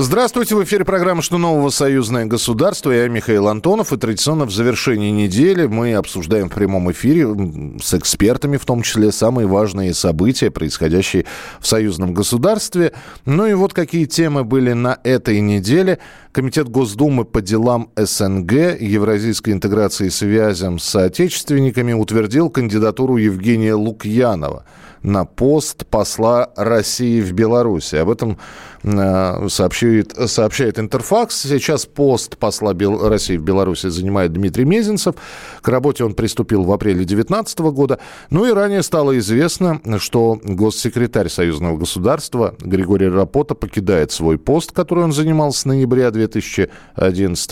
Здравствуйте, в эфире программа «Что нового? Союзное государство». Я Михаил Антонов. И традиционно в завершении недели мы обсуждаем в прямом эфире с экспертами, в том числе, самые важные события, происходящие в союзном государстве. Ну и вот какие темы были на этой неделе. Комитет Госдумы по делам СНГ, евразийской интеграции и связям с соотечественниками утвердил кандидатуру Евгения Лукьянова на пост посла России в Беларуси. Об этом э, сообщает, сообщает Интерфакс. Сейчас пост посла Бел... России в Беларуси занимает Дмитрий Мезенцев. К работе он приступил в апреле 2019 года. Ну и ранее стало известно, что госсекретарь Союзного государства Григорий Рапота покидает свой пост, который он занимал с ноября 2011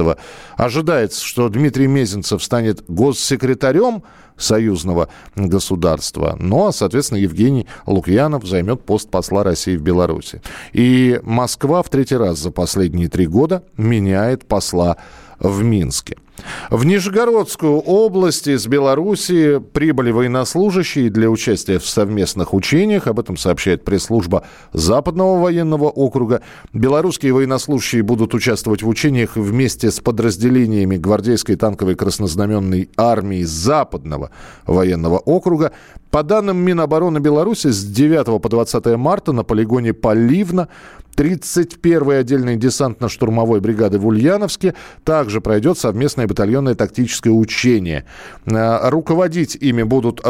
Ожидается, что Дмитрий Мезенцев станет госсекретарем союзного государства. Ну, а, соответственно, Евгений Лукьянов займет пост посла России в Беларуси. И Москва в третий раз за последние три года меняет посла в Минске. В Нижегородскую область из Белоруссии прибыли военнослужащие для участия в совместных учениях. Об этом сообщает пресс-служба Западного военного округа. Белорусские военнослужащие будут участвовать в учениях вместе с подразделениями гвардейской танковой краснознаменной армии Западного военного округа. По данным Минобороны Беларуси, с 9 по 20 марта на полигоне Поливна 31-й отдельной десантно-штурмовой бригады в Ульяновске также пройдет совместное батальонное тактическое учение. Э, руководить ими будут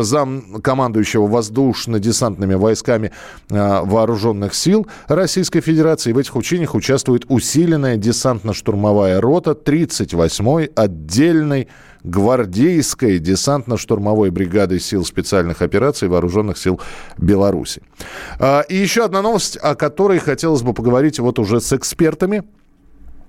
зам командующего воздушно-десантными войсками э, вооруженных сил Российской Федерации. В этих учениях участвует усиленная десантно-штурмовая рота 38-й отдельной гвардейской десантно-штурмовой бригады сил специальных операций Вооруженных сил Беларуси. И еще одна новость, о которой хотелось бы поговорить вот уже с экспертами.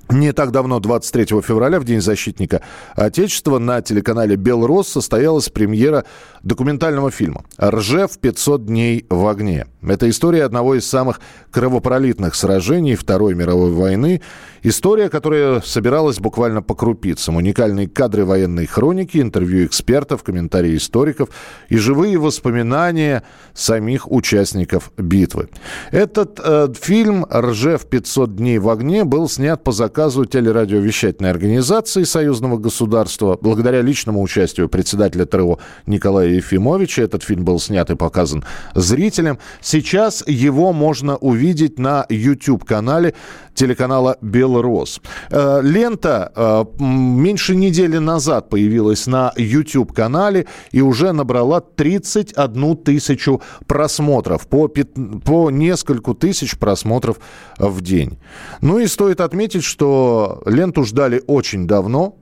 Не так давно, 23 февраля, в День защитника Отечества, на телеканале «Белрос» состоялась премьера документального фильма «Ржев. 500 дней в огне». Это история одного из самых кровопролитных сражений Второй мировой войны. История, которая собиралась буквально по крупицам. Уникальные кадры военной хроники, интервью экспертов, комментарии историков и живые воспоминания самих участников битвы. Этот э, фильм «Ржев. 500 дней в огне» был снят по заказу телерадиовещательной организации Союзного государства. Благодаря личному участию председателя ТРО Николая Ефимовича этот фильм был снят и показан зрителям. Сейчас его можно увидеть на YouTube-канале телеканала «Белрос». Э, лента э, меньше недели назад появилась на YouTube-канале и уже набрала 31 тысячу просмотров, по, по нескольку тысяч просмотров в день. Ну и стоит отметить, что ленту ждали очень давно,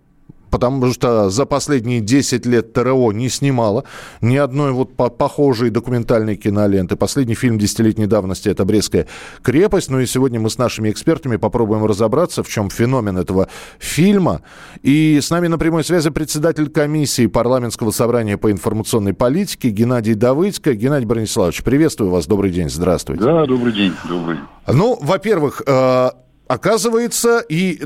потому что за последние 10 лет ТРО не снимала ни одной вот по похожей документальной киноленты. Последний фильм десятилетней давности – это «Брестская крепость». Ну и сегодня мы с нашими экспертами попробуем разобраться, в чем феномен этого фильма. И с нами на прямой связи председатель комиссии парламентского собрания по информационной политике Геннадий Давыдько. Геннадий Брониславович, приветствую вас. Добрый день. Здравствуйте. Да, добрый день. Добрый. Ну, во-первых, э, Оказывается, и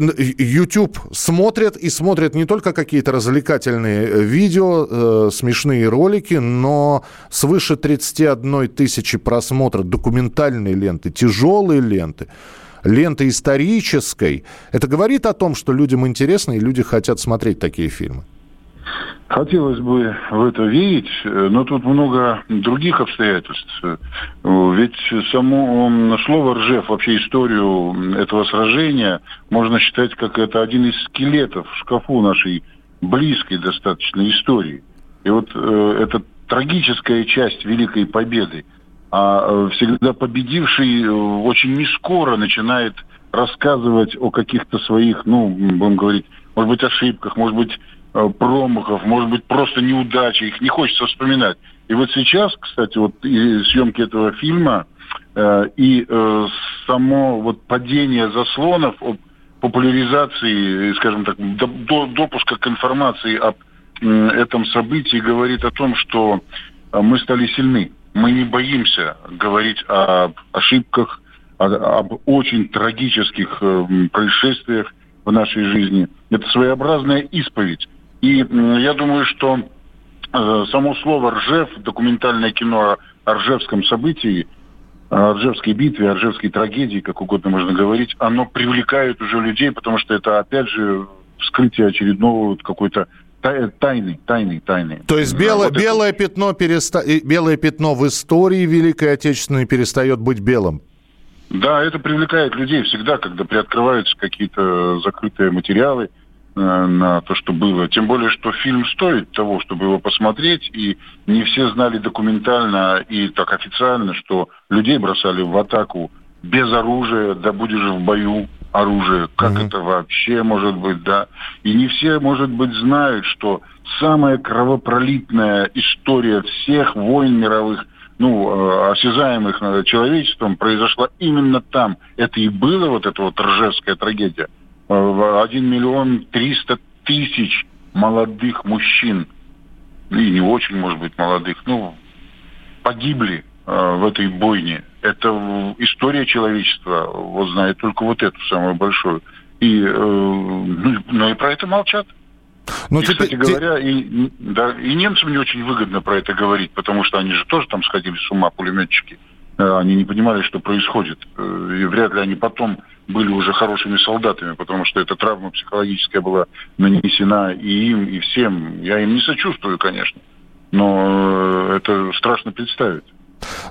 YouTube смотрят, и смотрят не только какие-то развлекательные э, видео, э, смешные ролики, но свыше 31 тысячи просмотров документальной ленты, тяжелые ленты, ленты исторической. Это говорит о том, что людям интересно, и люди хотят смотреть такие фильмы. Хотелось бы в это верить, но тут много других обстоятельств. Ведь само слово «ржев», вообще историю этого сражения, можно считать как это один из скелетов в шкафу нашей близкой достаточно истории. И вот э, это трагическая часть Великой Победы. А э, всегда победивший э, очень нескоро начинает рассказывать о каких-то своих, ну, будем говорить, может быть, ошибках, может быть, Э, промахов, может быть, просто неудачи, их не хочется вспоминать. И вот сейчас, кстати, вот и съемки этого фильма э, и э, само вот падение заслонов об популяризации, скажем так, до, допуска к информации об этом событии говорит о том, что мы стали сильны. Мы не боимся говорить о ошибках, об очень трагических происшествиях в нашей жизни. Это своеобразная исповедь. И я думаю, что э, само слово «Ржев», документальное кино о Ржевском событии, о Ржевской битве, о Ржевской трагедии, как угодно можно говорить, оно привлекает уже людей, потому что это, опять же, вскрытие очередного какой-то тайны, тайны, тайны. То есть белое, вот белое, это... пятно переста... белое пятно в истории Великой Отечественной перестает быть белым? Да, это привлекает людей всегда, когда приоткрываются какие-то закрытые материалы, Э, на то, что было. Тем более, что фильм стоит того, чтобы его посмотреть, и не все знали документально и так официально, что людей бросали в атаку без оружия, да будешь в бою оружие. Как mm-hmm. это вообще может быть, да? И не все, может быть, знают, что самая кровопролитная история всех войн мировых, ну, э, осязаемых человечеством, произошла именно там. Это и было вот эта вот Ржевская трагедия. 1 миллион 300 тысяч молодых мужчин, и не очень, может быть, молодых, ну, погибли э, в этой бойне. Это история человечества, вот знает только вот эту самую большую. И, э, ну, ну и про это молчат. Ну, и, теперь, кстати говоря, и, да, и немцам не очень выгодно про это говорить, потому что они же тоже там сходили с ума, пулеметчики. Э, они не понимали, что происходит. Э, и вряд ли они потом были уже хорошими солдатами, потому что эта травма психологическая была нанесена и им, и всем. Я им не сочувствую, конечно, но э, это страшно представить.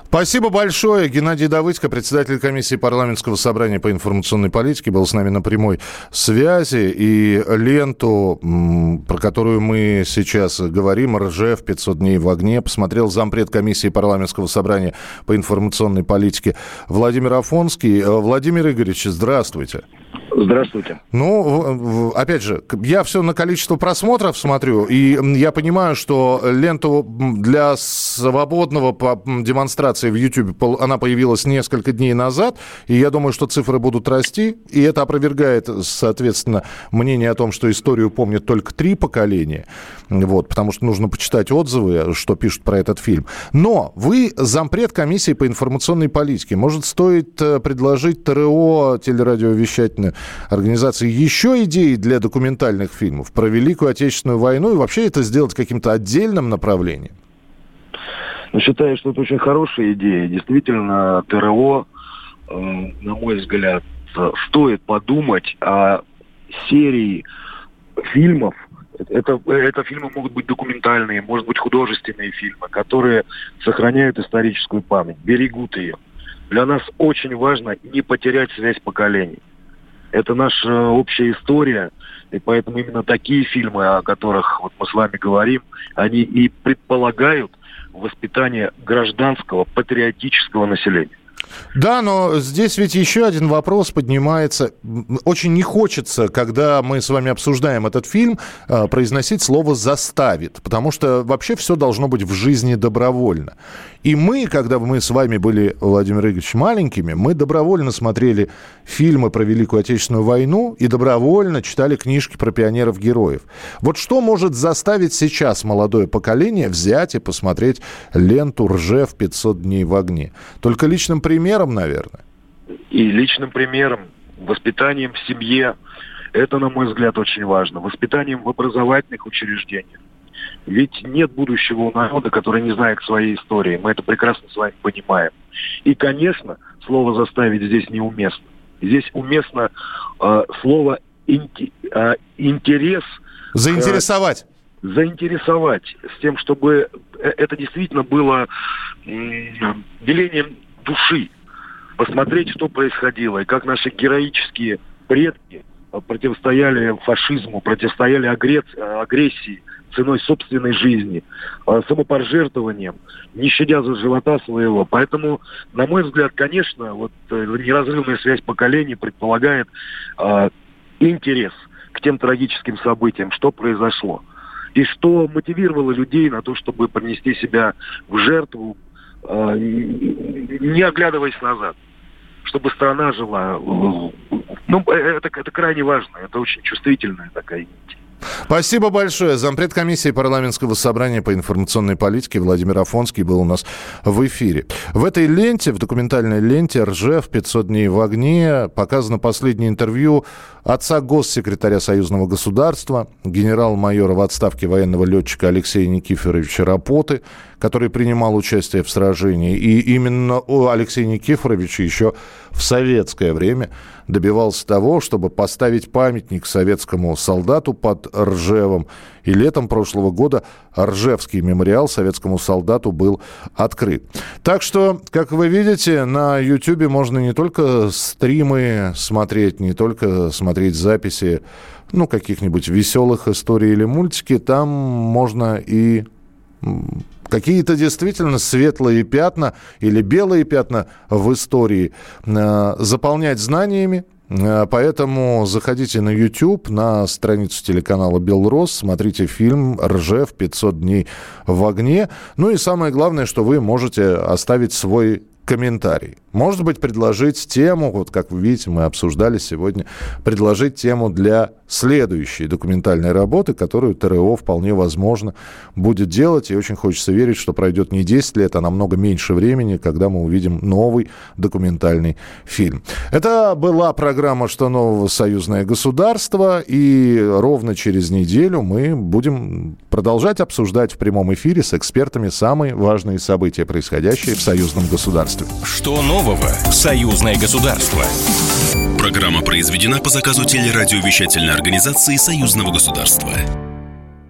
Спасибо большое. Геннадий Давыдько, председатель комиссии парламентского собрания по информационной политике, был с нами на прямой связи. И ленту, про которую мы сейчас говорим, РЖФ «500 дней в огне», посмотрел зампред комиссии парламентского собрания по информационной политике Владимир Афонский. Э, Владимир Игоревич, здравствуйте. Здравствуйте. Ну, опять же, я все на количество просмотров смотрю, и я понимаю, что ленту для свободного демонстрации в YouTube, она появилась несколько дней назад, и я думаю, что цифры будут расти, и это опровергает, соответственно, мнение о том, что историю помнят только три поколения, вот, потому что нужно почитать отзывы, что пишут про этот фильм. Но вы зампред комиссии по информационной политике. Может, стоит э, предложить ТРО, телерадиовещательную организации еще идеи для документальных фильмов про Великую Отечественную войну и вообще это сделать каким-то отдельным направлением? Ну, считаю, что это очень хорошая идея. Действительно, ТРО, э, на мой взгляд, стоит подумать о серии фильмов, это, это фильмы могут быть документальные, может быть художественные фильмы, которые сохраняют историческую память, берегут ее. Для нас очень важно не потерять связь поколений. Это наша общая история, и поэтому именно такие фильмы, о которых вот мы с вами говорим, они и предполагают воспитание гражданского патриотического населения. Да, но здесь ведь еще один вопрос поднимается. Очень не хочется, когда мы с вами обсуждаем этот фильм, э, произносить слово «заставит», потому что вообще все должно быть в жизни добровольно. И мы, когда мы с вами были, Владимир Игоревич, маленькими, мы добровольно смотрели фильмы про Великую Отечественную войну и добровольно читали книжки про пионеров-героев. Вот что может заставить сейчас молодое поколение взять и посмотреть ленту «Ржев 500 дней в огне»? Только личным примером, наверное. И личным примером, воспитанием в семье. Это, на мой взгляд, очень важно. Воспитанием в образовательных учреждениях. Ведь нет будущего у народа, который не знает своей истории. Мы это прекрасно с вами понимаем. И, конечно, слово «заставить» здесь неуместно. Здесь уместно э, слово инти, э, «интерес». Заинтересовать. Э, заинтересовать с тем, чтобы э, это действительно было э, делением души. Посмотреть, что происходило, и как наши героические предки противостояли фашизму, противостояли агрессии, ценой собственной жизни, а, самопожертвованием, не щадя за живота своего. Поэтому, на мой взгляд, конечно, вот э, неразрывная связь поколений предполагает э, интерес к тем трагическим событиям, что произошло. И что мотивировало людей на то, чтобы принести себя в жертву, э, не оглядываясь назад чтобы страна жила. Ну, это, это крайне важно, это очень чувствительная такая нить. Спасибо большое. Зампред комиссии парламентского собрания по информационной политике Владимир Афонский был у нас в эфире. В этой ленте, в документальной ленте «Ржев. 500 дней в огне» показано последнее интервью отца госсекретаря Союзного государства, генерал-майора в отставке военного летчика Алексея Никифоровича Рапоты, который принимал участие в сражении. И именно Алексей Никифорович еще в советское время добивался того, чтобы поставить памятник советскому солдату под Ржевом. И летом прошлого года Ржевский мемориал советскому солдату был открыт. Так что, как вы видите, на YouTube можно не только стримы смотреть, не только смотреть записи ну, каких-нибудь веселых историй или мультики, там можно и какие-то действительно светлые пятна или белые пятна в истории э, заполнять знаниями, э, Поэтому заходите на YouTube, на страницу телеканала «Белрос», смотрите фильм «Ржев. 500 дней в огне». Ну и самое главное, что вы можете оставить свой комментарий. Может быть, предложить тему, вот как вы видите, мы обсуждали сегодня, предложить тему для следующей документальной работы, которую ТРО вполне возможно будет делать. И очень хочется верить, что пройдет не 10 лет, а намного меньше времени, когда мы увидим новый документальный фильм. Это была программа «Что нового? Союзное государство». И ровно через неделю мы будем продолжать обсуждать в прямом эфире с экспертами самые важные события, происходящие в союзном государстве. Что нового? Союзное государство. Программа произведена по заказу телерадиовещательной организации Союзного государства.